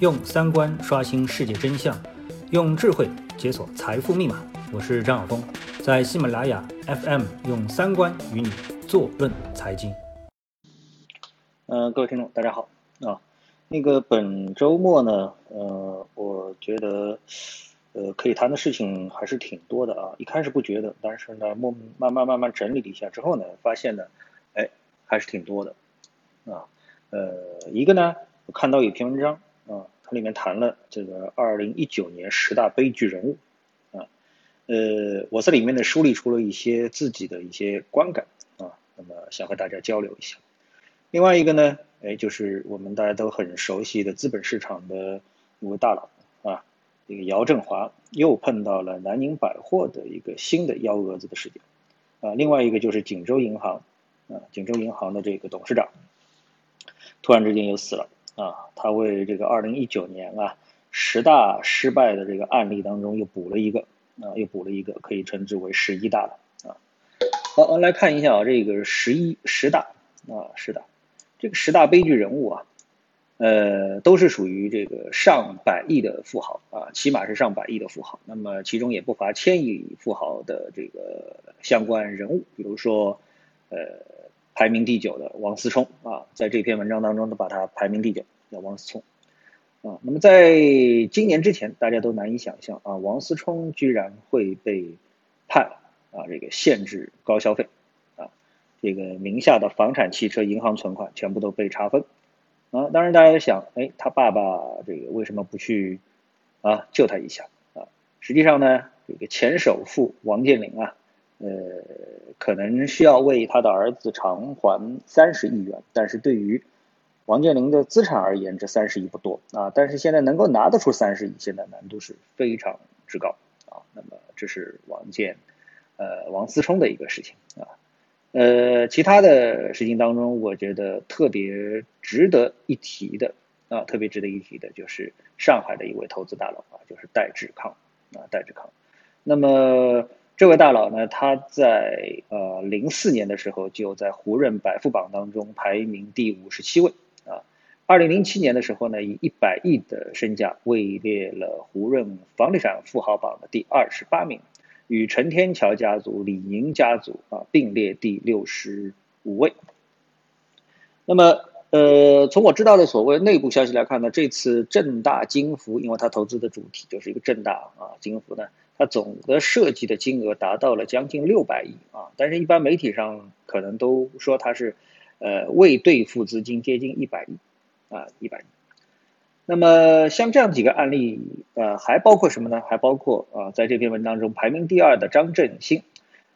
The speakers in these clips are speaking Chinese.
用三观刷新世界真相，用智慧解锁财富密码。我是张晓峰，在喜马拉雅 FM 用三观与你坐论财经。嗯，各位听众，大家好啊。那个本周末呢，呃，我觉得呃可以谈的事情还是挺多的啊。一开始不觉得，但是呢，慢慢慢慢慢整理了一下之后呢，发现呢，哎，还是挺多的啊。呃，一个呢，我看到有篇文章啊，它里面谈了这个二零一九年十大悲剧人物啊。呃，我在里面呢梳理出了一些自己的一些观感啊，那么想和大家交流一下。另外一个呢？哎，就是我们大家都很熟悉的资本市场的一位大佬啊，这个姚振华又碰到了南宁百货的一个新的幺蛾子的事件啊。另外一个就是锦州银行啊，锦州银行的这个董事长突然之间又死了啊。他为这个二零一九年啊十大失败的这个案例当中又补了一个啊，又补了一个，可以称之为十一大了啊。好，我们来看一下啊，这个十一十大啊，十大。这个十大悲剧人物啊，呃，都是属于这个上百亿的富豪啊，起码是上百亿的富豪。那么其中也不乏千亿富豪的这个相关人物，比如说，呃，排名第九的王思聪啊，在这篇文章当中都把他排名第九，叫王思聪啊。那么在今年之前，大家都难以想象啊，王思聪居然会被判啊这个限制高消费啊。这个名下的房产、汽车、银行存款全部都被查封，啊，当然大家想，哎，他爸爸这个为什么不去啊救他一下啊？实际上呢，这个前首富王健林啊，呃，可能需要为他的儿子偿还三十亿元，但是对于王健林的资产而言，这三十亿不多啊，但是现在能够拿得出三十亿，现在难度是非常之高啊。那么这是王健，呃，王思聪的一个事情啊。呃，其他的事情当中，我觉得特别值得一提的啊，特别值得一提的就是上海的一位投资大佬啊，就是戴志康啊，戴志康。那么这位大佬呢，他在呃零四年的时候就在胡润百富榜当中排名第五十七位啊，二零零七年的时候呢，以一百亿的身价位列了胡润房地产富豪榜的第二十八名。与陈天桥家族、李宁家族啊并列第六十五位。那么，呃，从我知道的所谓内部消息来看呢，这次正大金服，因为它投资的主体就是一个正大啊，金服呢，它总的涉及的金额达到了将近六百亿啊，但是一般媒体上可能都说它是，呃，未兑付资金接近一百亿啊，一百亿。那么像这样几个案例，呃，还包括什么呢？还包括啊，在这篇文章中排名第二的张振兴，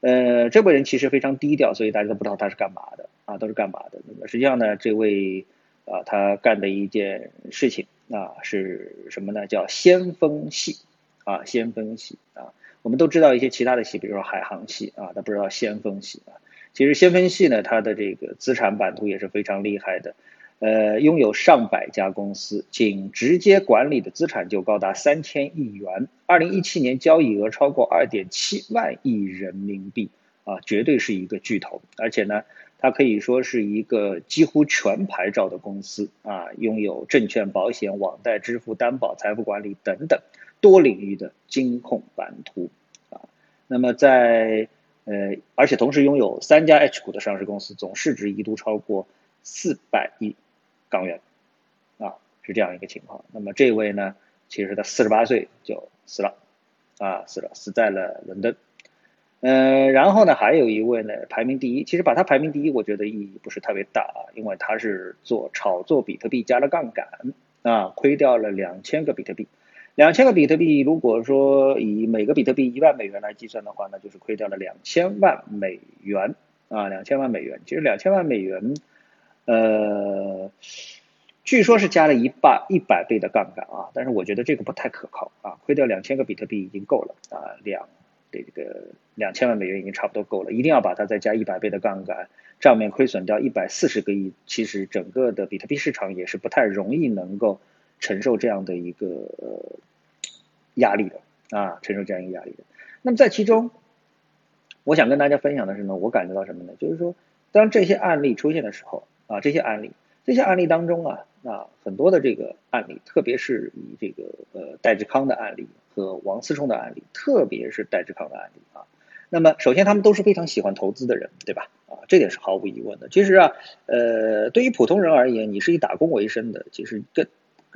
呃，这位人其实非常低调，所以大家都不知道他是干嘛的啊，都是干嘛的。那么实际上呢，这位啊，他干的一件事情啊是什么呢？叫先锋系啊，先锋系啊。我们都知道一些其他的系，比如说海航系啊，他不知道先锋系啊。其实先锋系呢，它的这个资产版图也是非常厉害的。呃，拥有上百家公司，仅直接管理的资产就高达三千亿元。二零一七年交易额超过二点七万亿人民币，啊，绝对是一个巨头。而且呢，它可以说是一个几乎全牌照的公司啊，拥有证券、保险、网贷、支付、担保、财富管理等等多领域的金控版图啊。那么在呃，而且同时拥有三家 H 股的上市公司，总市值一度超过四百亿。港元，啊，是这样一个情况。那么这位呢，其实他四十八岁就死了，啊，死了，死在了伦敦。嗯，然后呢，还有一位呢，排名第一。其实把他排名第一，我觉得意义不是特别大啊，因为他是做炒作比特币加了杠杆，啊，亏掉了两千个比特币。两千个比特币，如果说以每个比特币一万美元来计算的话，那就是亏掉了两千万美元，啊，两千万美元。其实两千万美元。呃，据说是加了一半一百倍的杠杆啊，但是我觉得这个不太可靠啊，亏掉两千个比特币已经够了啊，两这个两千万美元已经差不多够了，一定要把它再加一百倍的杠杆，账面亏损掉一百四十个亿，其实整个的比特币市场也是不太容易能够承受这样的一个压力的啊，承受这样一个压力的。那么在其中，我想跟大家分享的是呢，我感觉到什么呢？就是说，当这些案例出现的时候。啊，这些案例，这些案例当中啊，啊很多的这个案例，特别是以这个呃戴志康的案例和王思聪的案例，特别是戴志康的案例啊。那么首先他们都是非常喜欢投资的人，对吧？啊，这点是毫无疑问的。其实啊，呃，对于普通人而言，你是以打工为生的，其实跟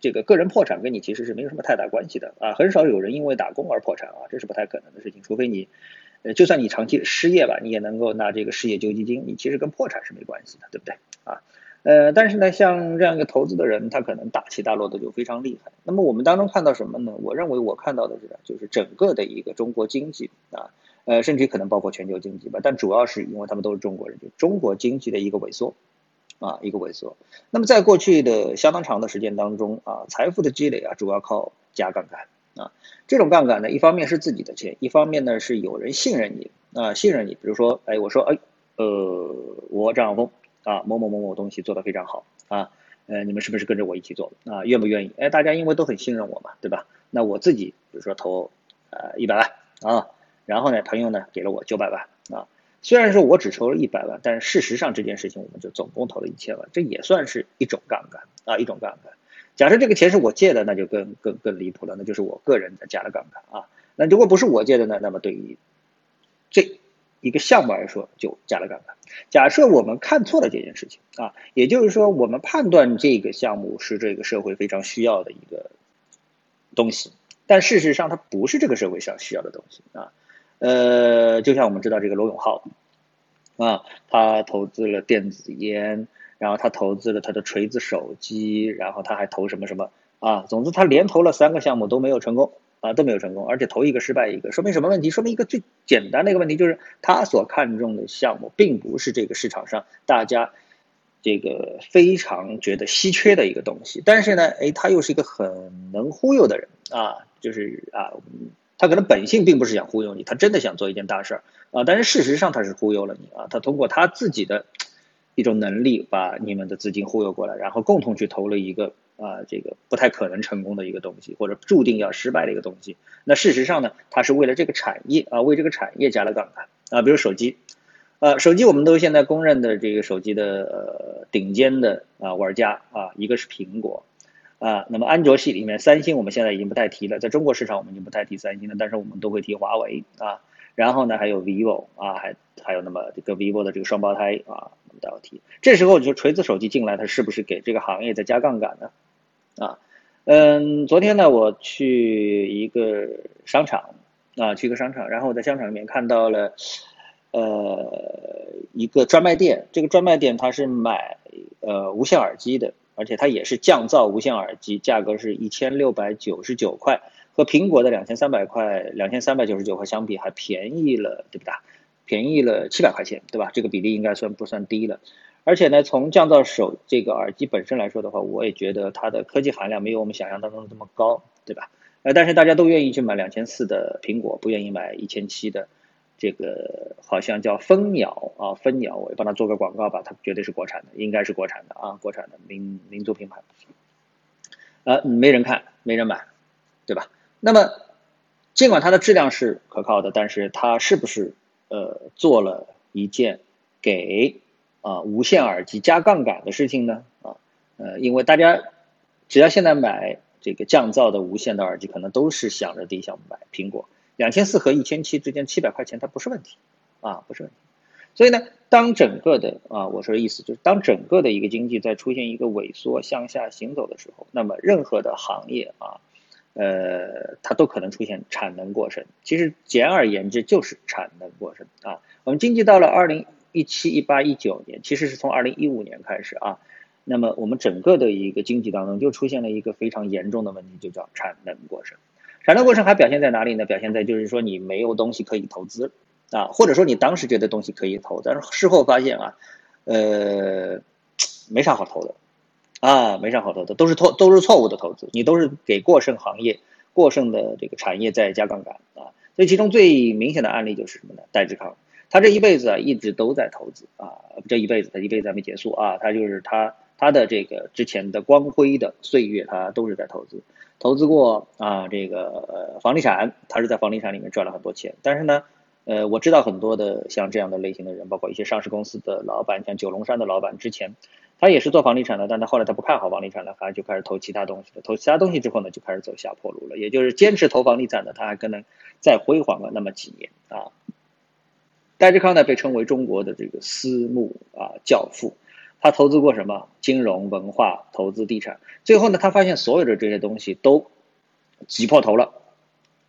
这个个人破产跟你其实是没有什么太大关系的啊。很少有人因为打工而破产啊，这是不太可能的事情。除非你，呃，就算你长期失业吧，你也能够拿这个失业救济金，你其实跟破产是没关系的，对不对？啊，呃，但是呢，像这样一个投资的人，他可能大起大落的就非常厉害。那么我们当中看到什么呢？我认为我看到的是，就是整个的一个中国经济啊。呃，甚至可能包括全球经济吧，但主要是因为他们都是中国人，就中国经济的一个萎缩，啊，一个萎缩。那么在过去的相当长的时间当中啊，财富的积累啊，主要靠加杠杆啊。这种杠杆呢，一方面是自己的钱，一方面呢是有人信任你啊，信任你。比如说，哎，我说，哎，呃，我张晓峰啊，某某某某东西做得非常好啊，呃，你们是不是跟着我一起做啊？愿不愿意？哎，大家因为都很信任我嘛，对吧？那我自己比如说投呃一百万啊。然后呢，朋友呢给了我九百万啊，虽然说我只筹了一百万，但是事实上这件事情我们就总共投了一千万，这也算是一种杠杆啊，一种杠杆。假设这个钱是我借的，那就更更更离谱了，那就是我个人的加了杠杆啊。那如果不是我借的呢，那么对于这一个项目来说就加了杠杆。假设我们看错了这件事情啊，也就是说我们判断这个项目是这个社会非常需要的一个东西，但事实上它不是这个社会上需要的东西啊。呃，就像我们知道这个罗永浩，啊，他投资了电子烟，然后他投资了他的锤子手机，然后他还投什么什么啊？总之他连投了三个项目都没有成功啊，都没有成功，而且投一个失败一个，说明什么问题？说明一个最简单的一个问题，就是他所看重的项目并不是这个市场上大家这个非常觉得稀缺的一个东西，但是呢，哎，他又是一个很能忽悠的人啊，就是啊。他可能本性并不是想忽悠你，他真的想做一件大事儿啊！但是事实上他是忽悠了你啊！他通过他自己的一种能力把你们的资金忽悠过来，然后共同去投了一个啊这个不太可能成功的一个东西，或者注定要失败的一个东西。那事实上呢，他是为了这个产业啊，为这个产业加了杠杆啊。比如手机，呃，手机我们都现在公认的这个手机的呃顶尖的啊玩家啊，一个是苹果。啊，那么安卓系里面，三星我们现在已经不太提了，在中国市场我们已经不太提三星了，但是我们都会提华为啊。然后呢，还有 vivo 啊，还还有那么这个 vivo 的这个双胞胎啊，我们都要提。这时候你就锤子手机进来，它是不是给这个行业在加杠杆呢？啊，嗯，昨天呢，我去一个商场啊，去一个商场，然后我在商场里面看到了呃一个专卖店，这个专卖店它是买呃无线耳机的。而且它也是降噪无线耳机，价格是一千六百九十九块，和苹果的两千三百块、两千三百九十九块相比，还便宜了，对不对？便宜了七百块钱，对吧？这个比例应该算不算低了？而且呢，从降噪手这个耳机本身来说的话，我也觉得它的科技含量没有我们想象当中的这么高，对吧？呃，但是大家都愿意去买两千四的苹果，不愿意买一千七的。这个好像叫蜂鸟啊，蜂鸟，我帮他做个广告吧，它绝对是国产的，应该是国产的啊，国产的民民族品牌，呃，没人看，没人买，对吧？那么，尽管它的质量是可靠的，但是它是不是呃做了一件给啊无线耳机加杠杆的事情呢？啊，呃，因为大家只要现在买这个降噪的无线的耳机，可能都是想着第一项买苹果。两千四和一千七之间七百块钱，它不是问题，啊，不是问题。所以呢，当整个的啊，我说的意思就是，当整个的一个经济在出现一个萎缩向下行走的时候，那么任何的行业啊，呃，它都可能出现产能过剩。其实简而言之就是产能过剩啊。我们经济到了二零一七、一八、一九年，其实是从二零一五年开始啊，那么我们整个的一个经济当中就出现了一个非常严重的问题，就叫产能过剩。产能过剩还表现在哪里呢？表现在就是说你没有东西可以投资，啊，或者说你当时觉得东西可以投，但是事后发现啊，呃，没啥好投的，啊，没啥好投的，都是错都是错误的投资，你都是给过剩行业、过剩的这个产业在加杠杆啊。所以其中最明显的案例就是什么呢？戴志康，他这一辈子啊一直都在投资啊，这一辈子他一辈子还没结束啊，他就是他他的这个之前的光辉的岁月，他都是在投资。投资过啊，这个房地产，他是在房地产里面赚了很多钱。但是呢，呃，我知道很多的像这样的类型的人，包括一些上市公司的老板，像九龙山的老板，之前他也是做房地产的，但他后来他不看好房地产了，他就开始投其他东西了。投其他东西之后呢，就开始走下坡路了。也就是坚持投房地产的，他还可能再辉煌了那么几年啊。戴志康呢，被称为中国的这个私募啊教父。他投资过什么？金融、文化、投资、地产。最后呢，他发现所有的这些东西都挤破头了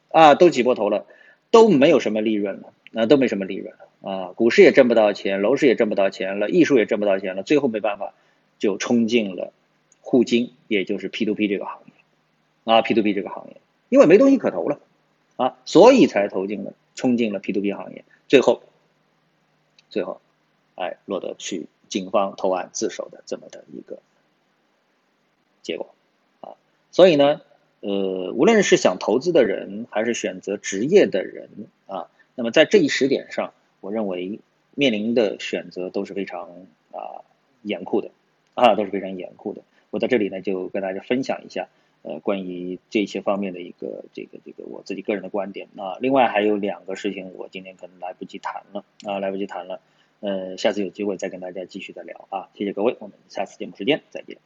啊，都挤破头了，都没有什么利润了，那都没什么利润了。啊，股市也挣不到钱，楼市也挣不到钱了，艺术也挣不到钱了，最后没办法，就冲进了互金，也就是 P to P 这个行业，啊，P to P 这个行业，因为没东西可投了，啊，所以才投进了，冲进了 P to P 行业，最后，最后，哎，落得去警方投案自首的这么的一个结果，啊，所以呢，呃，无论是想投资的人，还是选择职业的人，啊，那么在这一时点上。我认为面临的选择都是非常啊严酷的啊都是非常严酷的。我在这里呢就跟大家分享一下呃关于这些方面的一个这个这个我自己个人的观点啊。另外还有两个事情我今天可能来不及谈了啊来不及谈了，呃下次有机会再跟大家继续的聊啊。谢谢各位，我们下次节目时间再见。